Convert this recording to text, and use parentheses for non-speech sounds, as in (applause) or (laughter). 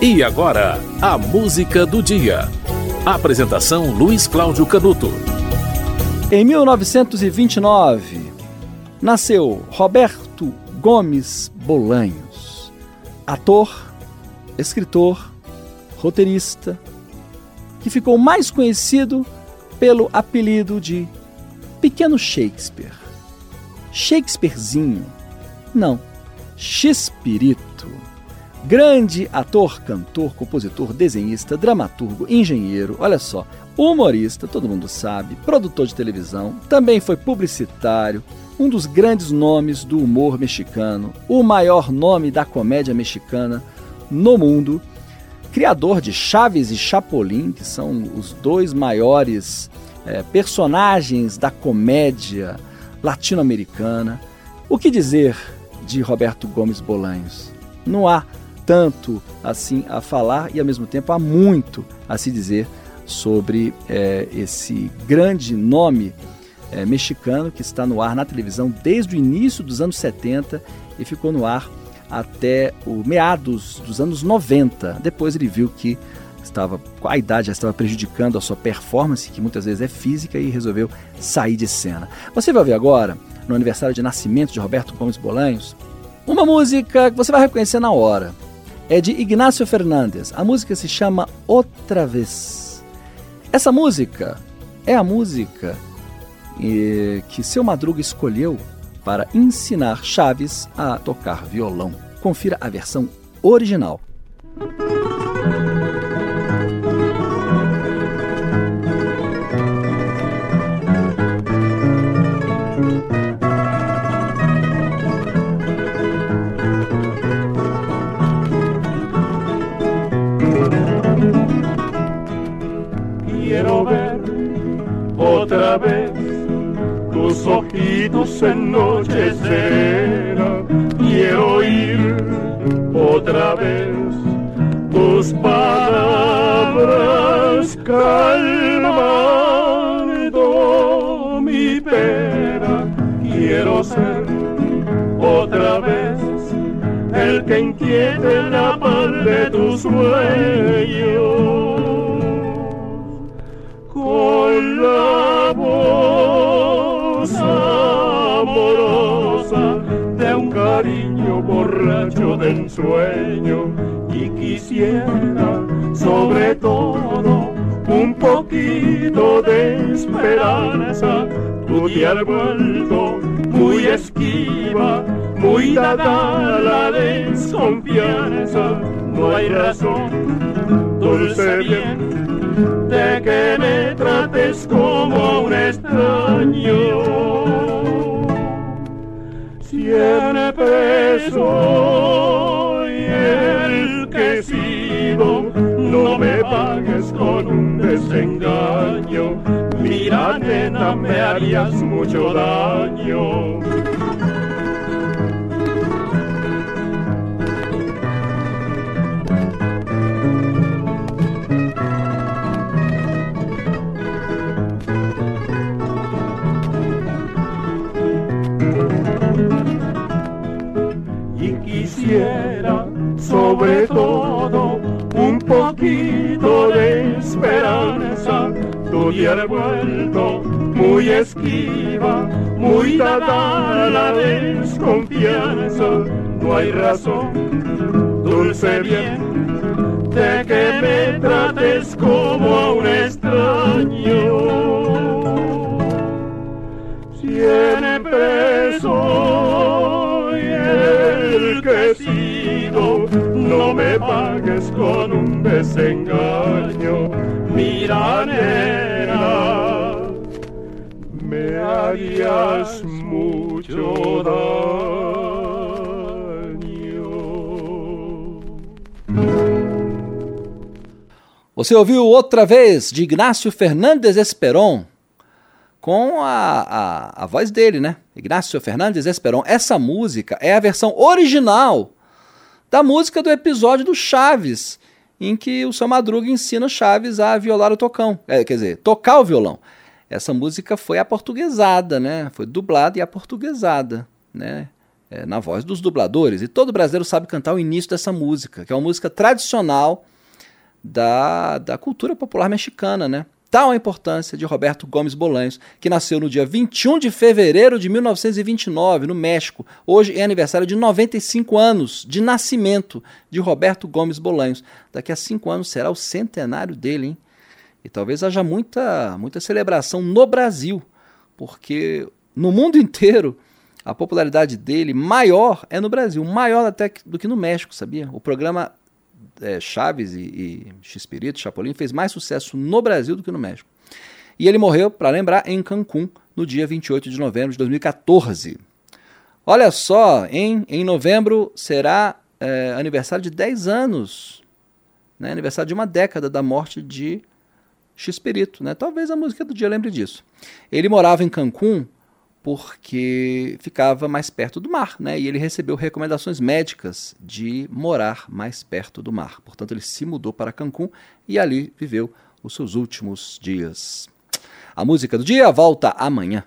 E agora, a música do dia. Apresentação Luiz Cláudio Canuto. Em 1929, nasceu Roberto Gomes Bolanhos, ator, escritor, roteirista, que ficou mais conhecido pelo apelido de Pequeno Shakespeare. Shakespearezinho? Não, Xpirito. Grande ator, cantor, compositor, desenhista, dramaturgo, engenheiro, olha só, humorista, todo mundo sabe, produtor de televisão, também foi publicitário, um dos grandes nomes do humor mexicano, o maior nome da comédia mexicana no mundo, criador de Chaves e Chapolin, que são os dois maiores é, personagens da comédia latino-americana. O que dizer de Roberto Gomes Bolanhos? Não há tanto assim a falar e ao mesmo tempo há muito a se dizer sobre é, esse grande nome é, mexicano que está no ar na televisão desde o início dos anos 70 e ficou no ar até o meados dos anos 90. Depois ele viu que estava a idade já estava prejudicando a sua performance, que muitas vezes é física, e resolveu sair de cena. Você vai ver agora, no aniversário de nascimento de Roberto Gomes Bolanhos, uma música que você vai reconhecer na hora é de Ignacio Fernandes. A música se chama Outra Vez. Essa música é a música eh, que seu Madruga escolheu para ensinar Chaves a tocar violão. Confira a versão original. Otra vez tus ojitos en noche serena. Quiero oír otra vez tus palabras calmando mi pena. Quiero ser otra vez el que inquiete la paz de tus sueños. Cariño borracho de ensueño y quisiera sobre todo un poquito de esperanza. Tú te has vuelto muy esquiva, muy dada la desconfianza. No hay razón, dulce bien, de que me trates como un extraño siempre soy el que sigo, no me pagues con un desengaño, mira nena me harías mucho daño. Has vuelto muy esquiva, muy dada la desconfianza. No hay razón, dulce bien, de que me trates como a un extraño. Siempre soy el que no mucho daño. Você ouviu outra vez de Ignacio Fernandes Esperon com a, a, a voz dele, né? Ignacio Fernandes Esperon. Essa música é a versão original da música do episódio do Chaves, em que o seu Madruga ensina Chaves a violar o tocão, é, quer dizer, tocar o violão. Essa música foi aportuguesada, né? Foi dublada e aportuguesada, né? é, na voz dos dubladores. E todo brasileiro sabe cantar o início dessa música, que é uma música tradicional da, da cultura popular mexicana, né? Tal a importância de Roberto Gomes Bolanhos, que nasceu no dia 21 de fevereiro de 1929, no México. Hoje é aniversário de 95 anos de nascimento de Roberto Gomes Bolanhos. Daqui a cinco anos será o centenário dele, hein? E talvez haja muita, muita celebração no Brasil, porque no mundo (laughs) inteiro a popularidade dele maior é no Brasil, maior até do que no México, sabia? O programa é, Chaves e, e X-Pirito, Chapolin, fez mais sucesso no Brasil do que no México. E ele morreu, para lembrar, em Cancún, no dia 28 de novembro de 2014. Olha só, em, em novembro será é, aniversário de 10 anos, né, aniversário de uma década da morte de X-Pirito. Né? Talvez a música do dia lembre disso. Ele morava em Cancún porque ficava mais perto do mar, né? E ele recebeu recomendações médicas de morar mais perto do mar. Portanto, ele se mudou para Cancún e ali viveu os seus últimos dias. A música do dia volta amanhã.